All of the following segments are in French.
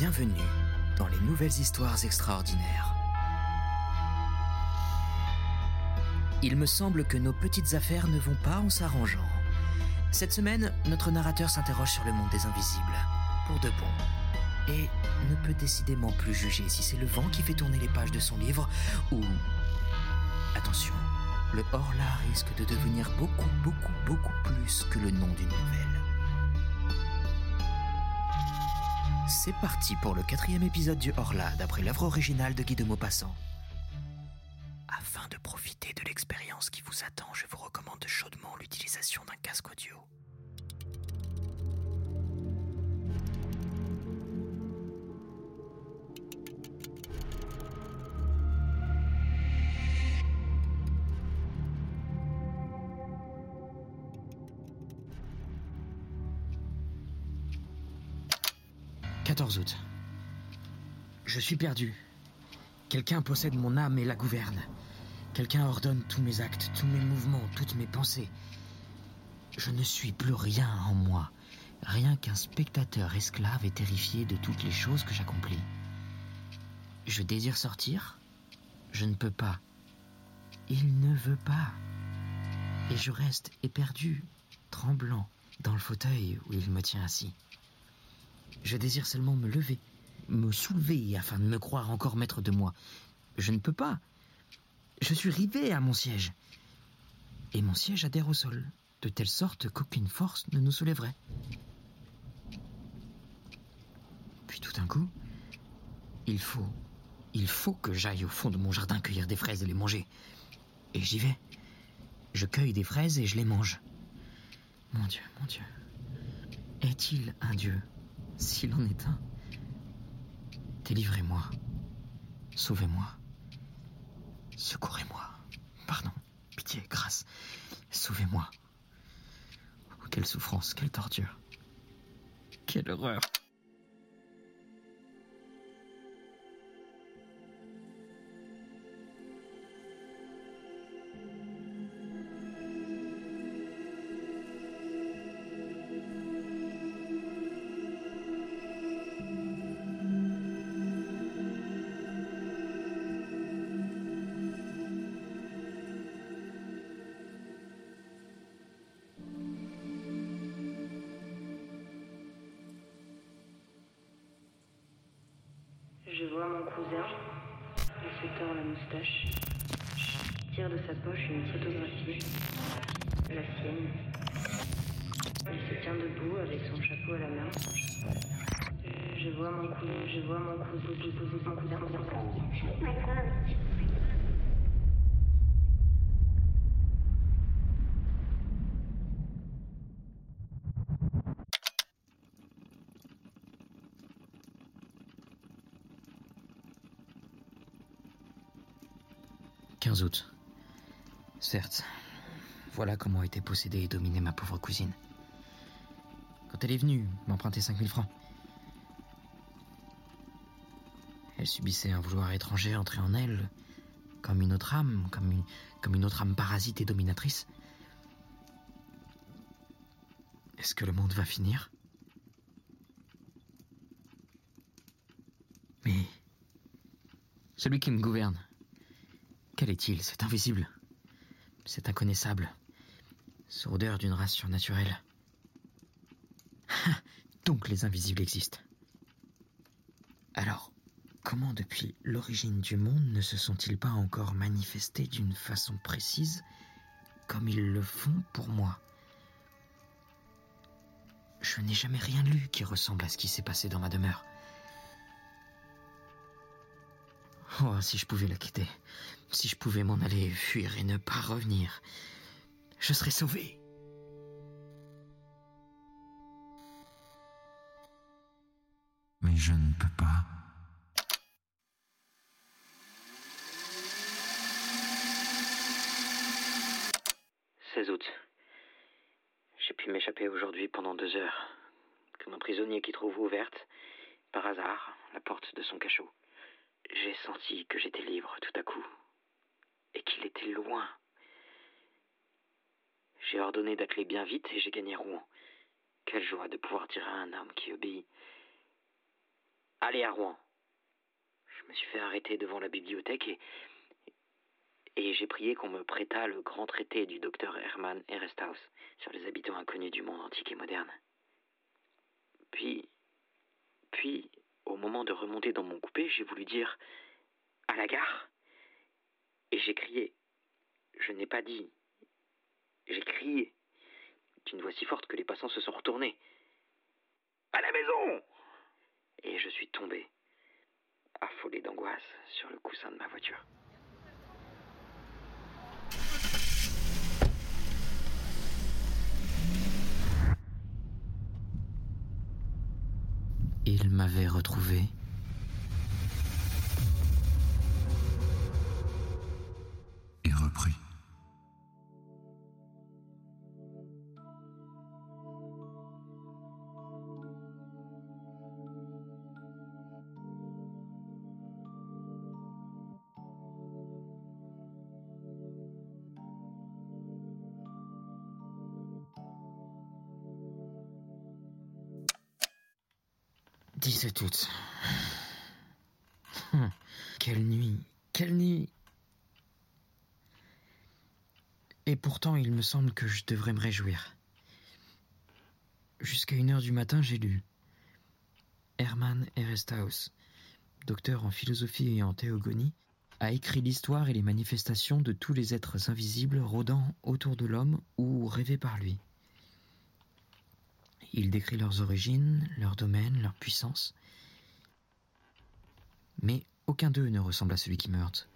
Bienvenue dans les nouvelles histoires extraordinaires. Il me semble que nos petites affaires ne vont pas en s'arrangeant. Cette semaine, notre narrateur s'interroge sur le monde des invisibles, pour de bon, et ne peut décidément plus juger si c'est le vent qui fait tourner les pages de son livre ou... Attention, le hors-là risque de devenir beaucoup, beaucoup, beaucoup plus que le nom d'une nouvelle. C'est parti pour le quatrième épisode du Horla, d'après l'œuvre originale de Guy de Maupassant. Quelqu'un possède mon âme et la gouverne. Quelqu'un ordonne tous mes actes, tous mes mouvements, toutes mes pensées. Je ne suis plus rien en moi, rien qu'un spectateur esclave et terrifié de toutes les choses que j'accomplis. Je désire sortir, je ne peux pas. Il ne veut pas. Et je reste éperdu, tremblant, dans le fauteuil où il me tient assis. Je désire seulement me lever, me soulever afin de me croire encore maître de moi. Je ne peux pas. Je suis rivé à mon siège. Et mon siège adhère au sol, de telle sorte qu'aucune force ne nous soulèverait. Puis tout d'un coup, il faut, il faut que j'aille au fond de mon jardin cueillir des fraises et les manger. Et j'y vais. Je cueille des fraises et je les mange. Mon Dieu, mon Dieu. Est-il un Dieu? S'il en est un, délivrez-moi. Sauvez-moi. Secourez-moi. Pardon. Pitié, grâce. Sauvez-moi. Oh, quelle souffrance, quelle torture. Quelle horreur. Je vois mon cousin, il se tord la moustache, tire de sa poche une photographie, la sienne. Il se tient debout avec son chapeau à la main. Je vois mon cousin, je vois mon cousin, mon cousin, mon cousin. « 15 août. Certes, voilà comment était possédée et dominée ma pauvre cousine. Quand elle est venue m'emprunter 5000 francs, elle subissait un vouloir étranger entrer en elle, comme une autre âme, comme une, comme une autre âme parasite et dominatrice. Est-ce que le monde va finir? Mais celui qui me gouverne, quel est-il, cet invisible? Cet inconnaissable Sourdeur d'une race surnaturelle Donc les invisibles existent. Alors, comment depuis l'origine du monde ne se sont-ils pas encore manifestés d'une façon précise comme ils le font pour moi? Je n'ai jamais rien lu qui ressemble à ce qui s'est passé dans ma demeure. Oh, si je pouvais la quitter, si je pouvais m'en aller, fuir et ne pas revenir, je serais sauvé. Mais je ne peux pas. 16 août. J'ai pu m'échapper aujourd'hui pendant deux heures, comme un prisonnier qui trouve ouverte, par hasard, la porte de son cachot. J'ai senti que j'étais libre tout à coup, et qu'il était loin. J'ai ordonné d'atteler bien vite et j'ai gagné Rouen. Quelle joie de pouvoir dire à un homme qui obéit. Allez à Rouen. Je me suis fait arrêter devant la bibliothèque et, et j'ai prié qu'on me prêtât le grand traité du docteur Hermann Eresthaus sur les habitants inconnus du monde antique et moderne. Puis, puis, au moment de remonter dans mon coupé, j'ai voulu dire à la gare. Et j'ai crié. Je n'ai pas dit. J'ai crié d'une voix si forte que les passants se sont retournés. À la maison Et je suis tombé, affolé d'angoisse, sur le coussin de ma voiture. Il m'avait retrouvé. 17 août. Hum, quelle nuit, quelle nuit. Et pourtant, il me semble que je devrais me réjouir. Jusqu'à une heure du matin, j'ai lu. Hermann Eresthaus, docteur en philosophie et en théogonie, a écrit l'histoire et les manifestations de tous les êtres invisibles rôdant autour de l'homme ou rêvés par lui. Il décrit leurs origines, leur domaine, leur puissance. Mais aucun d'eux ne ressemble à celui qui meurt.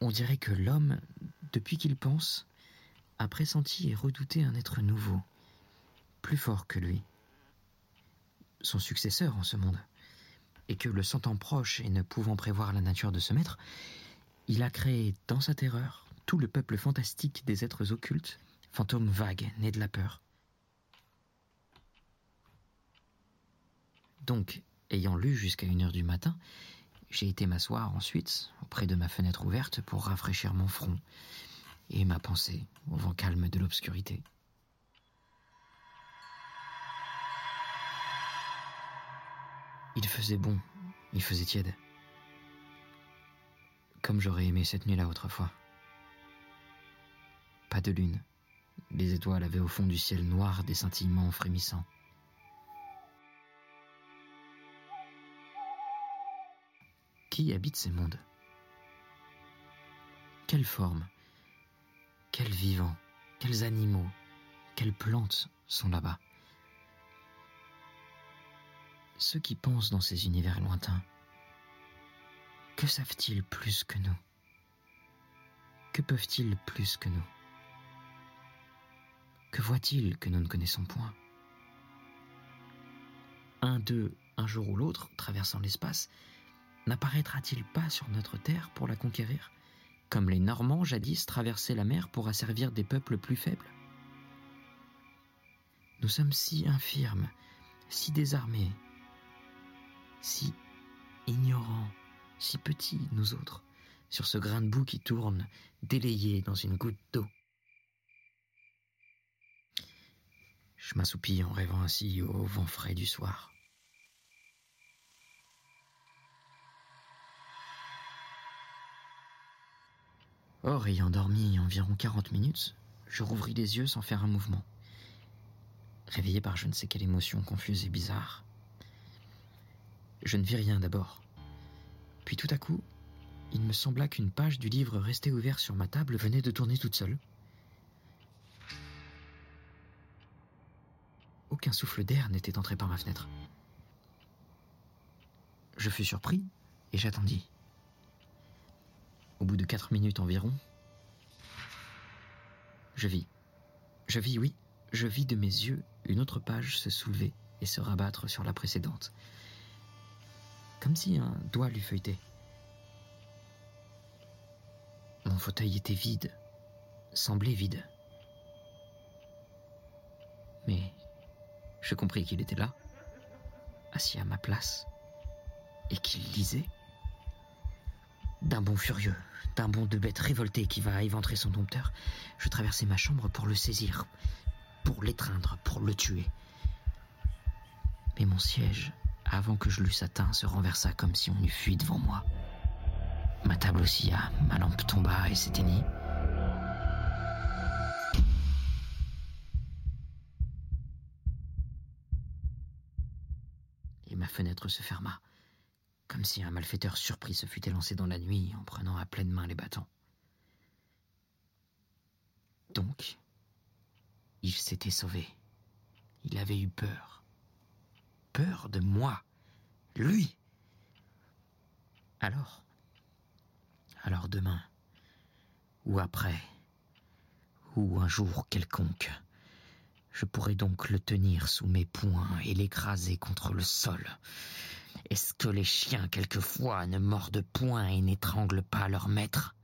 On dirait que l'homme, depuis qu'il pense, a pressenti et redouté un être nouveau, plus fort que lui, son successeur en ce monde, et que le sentant proche et ne pouvant prévoir la nature de ce maître, il a créé dans sa terreur tout le peuple fantastique des êtres occultes, fantômes vagues nés de la peur. Donc, ayant lu jusqu'à une heure du matin, j'ai été m'asseoir ensuite auprès de ma fenêtre ouverte pour rafraîchir mon front et ma pensée au vent calme de l'obscurité. Il faisait bon, il faisait tiède. Comme j'aurais aimé cette nuit-là autrefois. Pas de lune. Les étoiles avaient au fond du ciel noir des scintillements frémissants. Qui habite ces mondes. Quelles formes Quels vivants Quels animaux Quelles plantes sont là-bas? Ceux qui pensent dans ces univers lointains, que savent-ils plus que nous? Que peuvent-ils plus que nous? Que voient-ils que nous ne connaissons point? Un d'eux, un jour ou l'autre, traversant l'espace, n'apparaîtra-t-il pas sur notre terre pour la conquérir, comme les Normands jadis traversaient la mer pour asservir des peuples plus faibles? Nous sommes si infirmes, si désarmés, si ignorants, si petits, nous autres, sur ce grain de boue qui tourne, délayé dans une goutte d'eau. Je m'assoupis en rêvant ainsi au vent frais du soir. Or, ayant dormi environ quarante minutes, je rouvris les yeux sans faire un mouvement, réveillé par je ne sais quelle émotion confuse et bizarre. Je ne vis rien d'abord. Puis tout à coup, il me sembla qu'une page du livre resté ouvert sur ma table venait de tourner toute seule. Aucun souffle d'air n'était entré par ma fenêtre. Je fus surpris et j'attendis. Au bout de quatre minutes environ, je vis. Je vis, oui, je vis de mes yeux une autre page se soulever et se rabattre sur la précédente. Comme si un doigt l'eût feuilleté. Mon fauteuil était vide, semblait vide. Mais je compris qu'il était là, assis à ma place, et qu'il lisait. D'un bond furieux, d'un bond de bête révoltée qui va éventrer son dompteur, je traversai ma chambre pour le saisir, pour l'étreindre, pour le tuer. Mais mon siège, avant que je l'eusse atteint, se renversa comme si on eût fui devant moi. Ma table oscilla, ma lampe tomba et s'éteignit. Et ma fenêtre se ferma, comme si un malfaiteur surpris se fût élancé dans la nuit en prenant à pleine main les bâtons. Donc, il s'était sauvé. Il avait eu peur. Peur de moi. Lui. Alors, alors demain, ou après, ou un jour quelconque, je pourrais donc le tenir sous mes poings et l'écraser contre le sol. Est-ce que les chiens quelquefois ne mordent point et n'étranglent pas leur maître?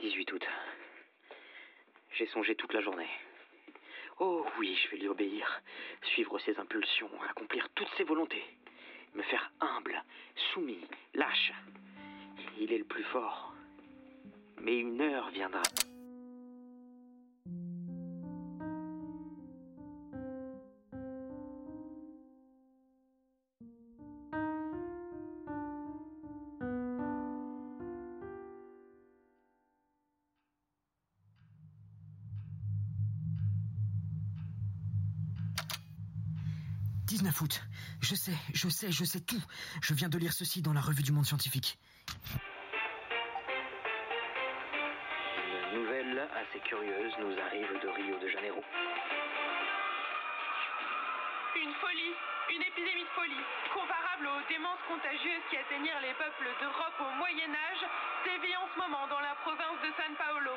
18 août. J'ai songé toute la journée. Oh oui, je vais lui obéir, suivre ses impulsions, accomplir toutes ses volontés, me faire humble, soumis, lâche. Il est le plus fort. Mais une heure viendra. 19 août. Je sais, je sais, je sais tout. Je viens de lire ceci dans la revue du monde scientifique. Curieuse nous arrive de Rio de Janeiro. Une folie, une épidémie de folie, comparable aux démences contagieuses qui atteignirent les peuples d'Europe au Moyen Âge, sévit en ce moment dans la province de San Paolo.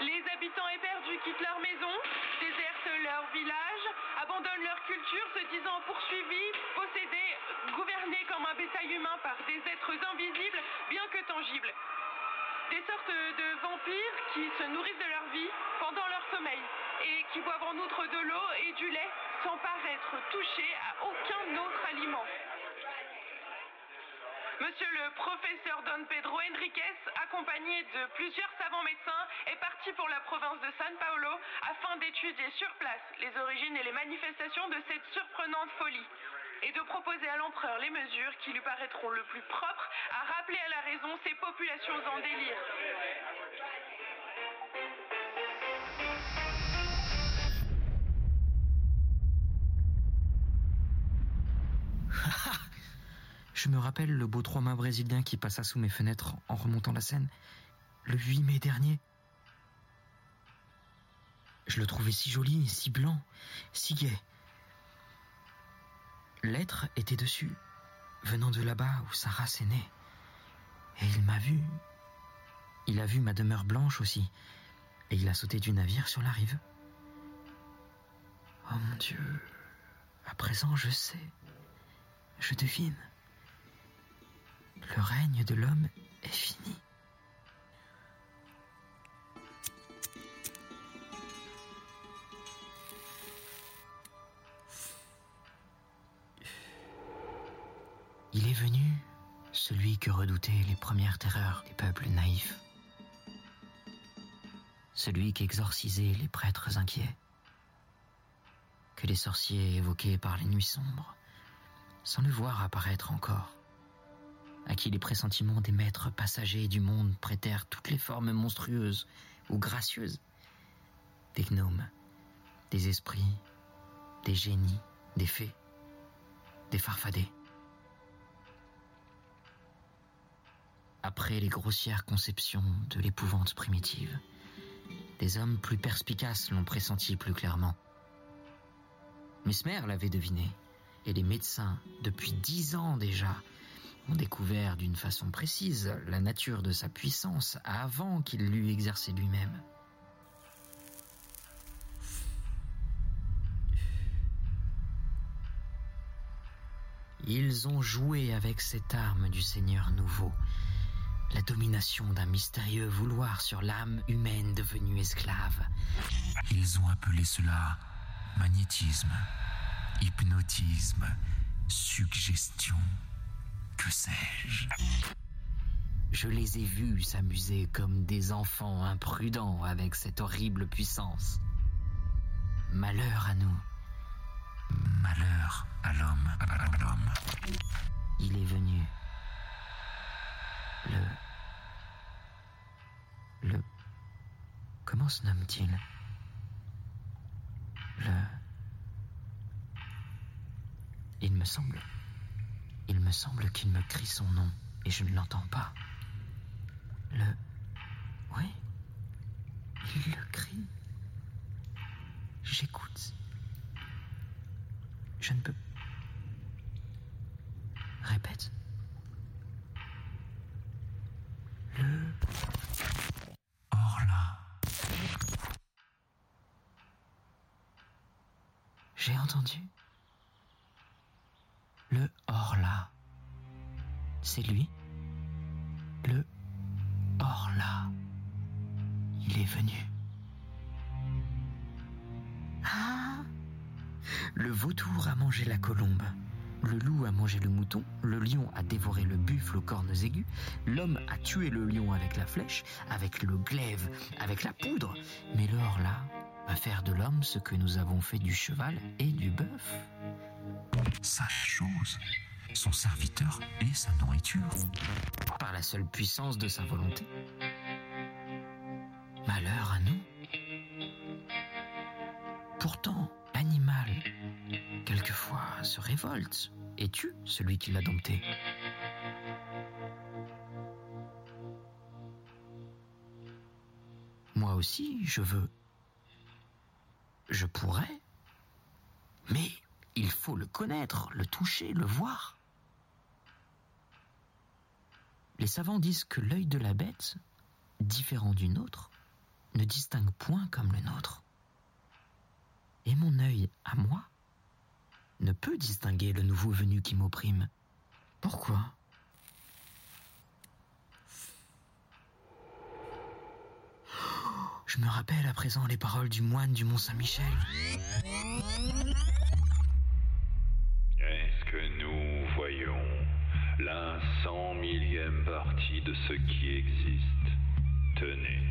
Les habitants éperdus quittent leur maison, désertent leur village, abandonnent leur culture, se disant poursuivis, possédés, gouvernés comme un bétail humain par des êtres invisibles, bien que tangibles. Des sortes de vampires qui se nourrissent de leur vie pendant leur sommeil et qui boivent en outre de l'eau et du lait sans paraître touchés à aucun autre aliment. Monsieur le professeur Don Pedro Henriquez, accompagné de plusieurs savants médecins, est parti pour la province de San Paulo afin d'étudier sur place les origines et les manifestations de cette surprenante folie et de proposer à l'empereur les mesures qui lui paraîtront le plus propres à rappeler à la raison ces populations en délire. Je me rappelle le beau trois-mâts brésilien qui passa sous mes fenêtres en remontant la Seine, le 8 mai dernier. Je le trouvais si joli, si blanc, si gai. L'être était dessus, venant de là-bas où sa race est née. Et il m'a vu. Il a vu ma demeure blanche aussi, et il a sauté du navire sur la rive. Oh mon Dieu, à présent je sais, je devine. Le règne de l'homme est fini. Il est venu, celui que redoutaient les premières terreurs des peuples naïfs. Celui qu'exorcisaient les prêtres inquiets. Que les sorciers évoquaient par les nuits sombres, sans le voir apparaître encore à qui les pressentiments des maîtres passagers du monde prêtèrent toutes les formes monstrueuses ou gracieuses. Des gnomes, des esprits, des génies, des fées, des farfadets. Après les grossières conceptions de l'épouvante primitive, des hommes plus perspicaces l'ont pressenti plus clairement. Mesmer l'avait deviné, et les médecins, depuis dix ans déjà, ont découvert d'une façon précise la nature de sa puissance avant qu'il l'eût exercée lui-même. Ils ont joué avec cette arme du Seigneur nouveau, la domination d'un mystérieux vouloir sur l'âme humaine devenue esclave. Ils ont appelé cela magnétisme, hypnotisme, suggestion, que sais-je? Je les ai vus s'amuser comme des enfants imprudents avec cette horrible puissance. Malheur à nous. Malheur à l'homme, à l'homme. Il est venu. Le... Le... Comment se nomme-t-il? Le... Il me semble... Il me semble qu'il me crie son nom et je ne l'entends pas. Le... Il est venu. Ah Le vautour a mangé la colombe. Le loup a mangé le mouton, le lion a dévoré le buffle aux cornes aiguës, l'homme a tué le lion avec la flèche, avec le glaive, avec la poudre, mais le Orla va faire de l'homme ce que nous avons fait du cheval et du bœuf. sa chose, son serviteur et sa nourriture. par la seule puissance de sa volonté. Malheur à nous. Pourtant, l'animal, quelquefois, se révolte et tue celui qui l'a dompté? Moi aussi, je veux. Je pourrais. Mais il faut le connaître, le toucher, le voir. Les savants disent que l'œil de la bête, différent du nôtre, ne distingue point comme le nôtre. Et mon œil, à moi, ne peut distinguer le nouveau venu qui m'opprime. Pourquoi? Je me rappelle à présent les paroles du moine du Mont Saint-Michel. Est-ce que nous voyons la cent millième partie de ce qui existe? Tenez,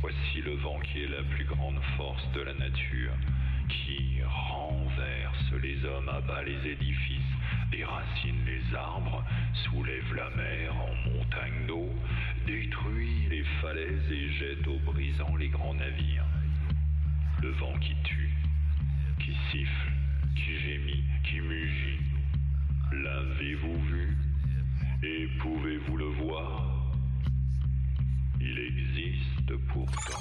voici le vent qui est la plus grande force de la nature, qui renverse les hommes, abat les édifices, déracine les arbres, soulève la mer en montagne d'eau, détruit les falaises et jette au brisant les grands navires. Le vent qui tue, qui siffle, qui gémit, qui mugit. L'avez-vous vu? Et pouvez-vous le voir? Il existe pourtant.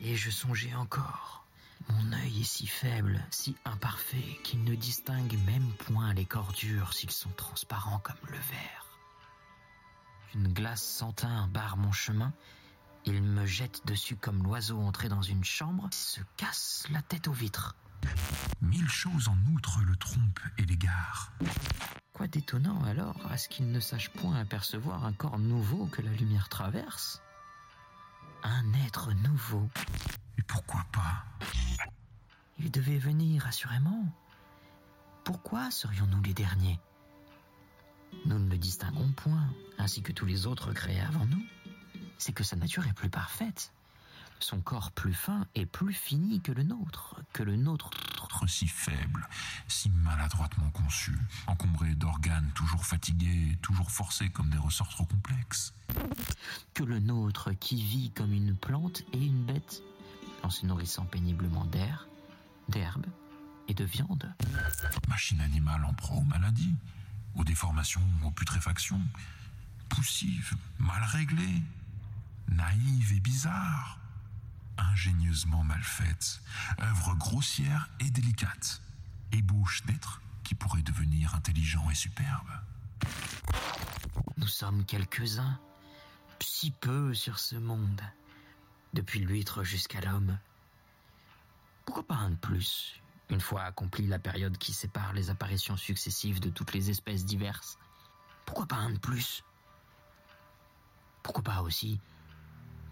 Et je songeais encore. Mon œil est si faible, si imparfait, qu'il ne distingue même point les cordures s'ils sont transparents comme le verre. Une glace sans teint barre mon chemin. Il me jette dessus comme l'oiseau entré dans une chambre, se casse la tête aux vitres. Mille choses en outre le trompent et l'égare. Quoi d'étonnant alors à ce qu'il ne sache point apercevoir un corps nouveau que la lumière traverse? Un être nouveau. Et pourquoi pas? Il devait venir, assurément. Pourquoi serions-nous les derniers? Nous ne le distinguons point, ainsi que tous les autres créés avant nous. C'est que sa nature est plus parfaite. Son corps plus fin et plus fini que le nôtre, que le nôtre. Si faible, si maladroitement conçu, encombré d'organes toujours fatigués, toujours forcés comme des ressorts trop complexes. Que le nôtre qui vit comme une plante et une bête, en se nourrissant péniblement d'air, d'herbe et de viande. Machine animale en proie aux maladies, aux déformations, aux putréfactions, poussive, mal réglée, naïve et bizarre, ingénieusement mal faite, œuvre grossière et délicate, ébauche d'êtres qui pourraient devenir intelligents et superbes. Nous sommes quelques-uns, si peu sur ce monde, depuis l'huître jusqu'à l'homme. Pourquoi pas un de plus, une fois accomplie la période qui sépare les apparitions successives de toutes les espèces diverses? Pourquoi pas un de plus? Pourquoi pas aussi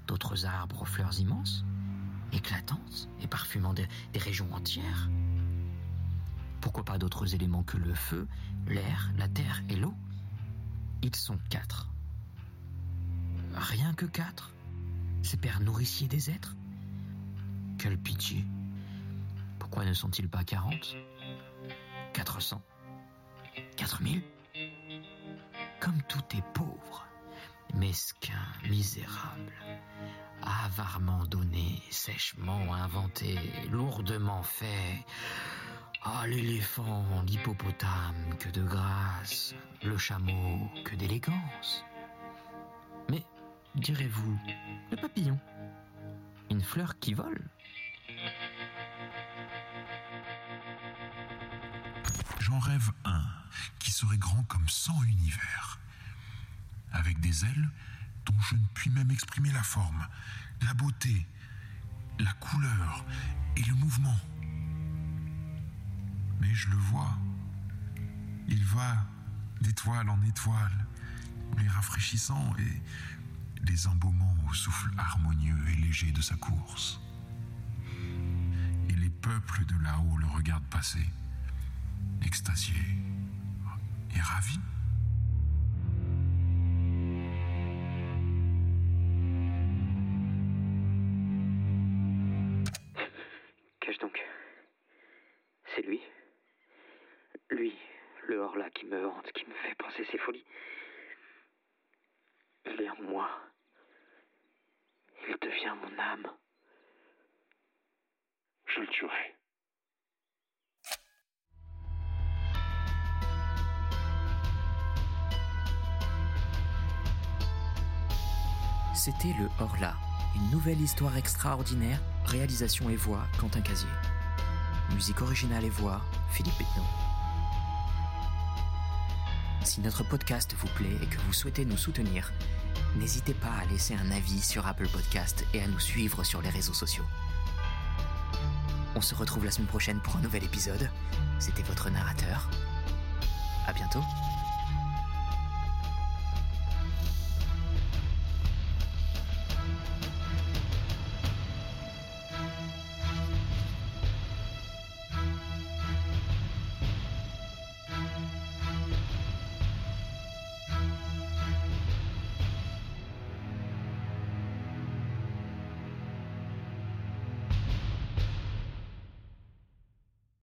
d'autres arbres aux fleurs immenses, éclatantes et parfumant des, régions entières. Pourquoi pas d'autres éléments que le feu, l'air, la terre et l'eau? Ils sont quatre. Rien que quatre? Ces pères nourriciers des êtres? Quel pitié! Pourquoi ne sont-ils pas quarante? Quatre cents? Quatre mille? Comme tout est pauvre, mesquin, misérable, avarement donné, sèchement inventé, lourdement fait. Ah, l'éléphant, l'hippopotame, que de grâce, le chameau, que d'élégance. Mais, direz-vous, le papillon, une fleur qui vole J'en rêve un qui serait grand comme cent univers, avec des ailes dont je ne puis même exprimer la forme, la beauté, la couleur et le mouvement. Mais je le vois. Il va d'étoile en étoile, les rafraîchissant et les embaumant au souffle harmonieux et léger de sa course. Et les peuples de là-haut le regardent passer, extasiés et ravis. C'était le Horla, une nouvelle histoire extraordinaire, réalisation et voix Quentin Casier. Musique originale et voix Philippe Betno. Si notre podcast vous plaît et que vous souhaitez nous soutenir, n'hésitez pas à laisser un avis sur Apple Podcast et à nous suivre sur les réseaux sociaux. On se retrouve la semaine prochaine pour un nouvel épisode. C'était votre narrateur. À bientôt.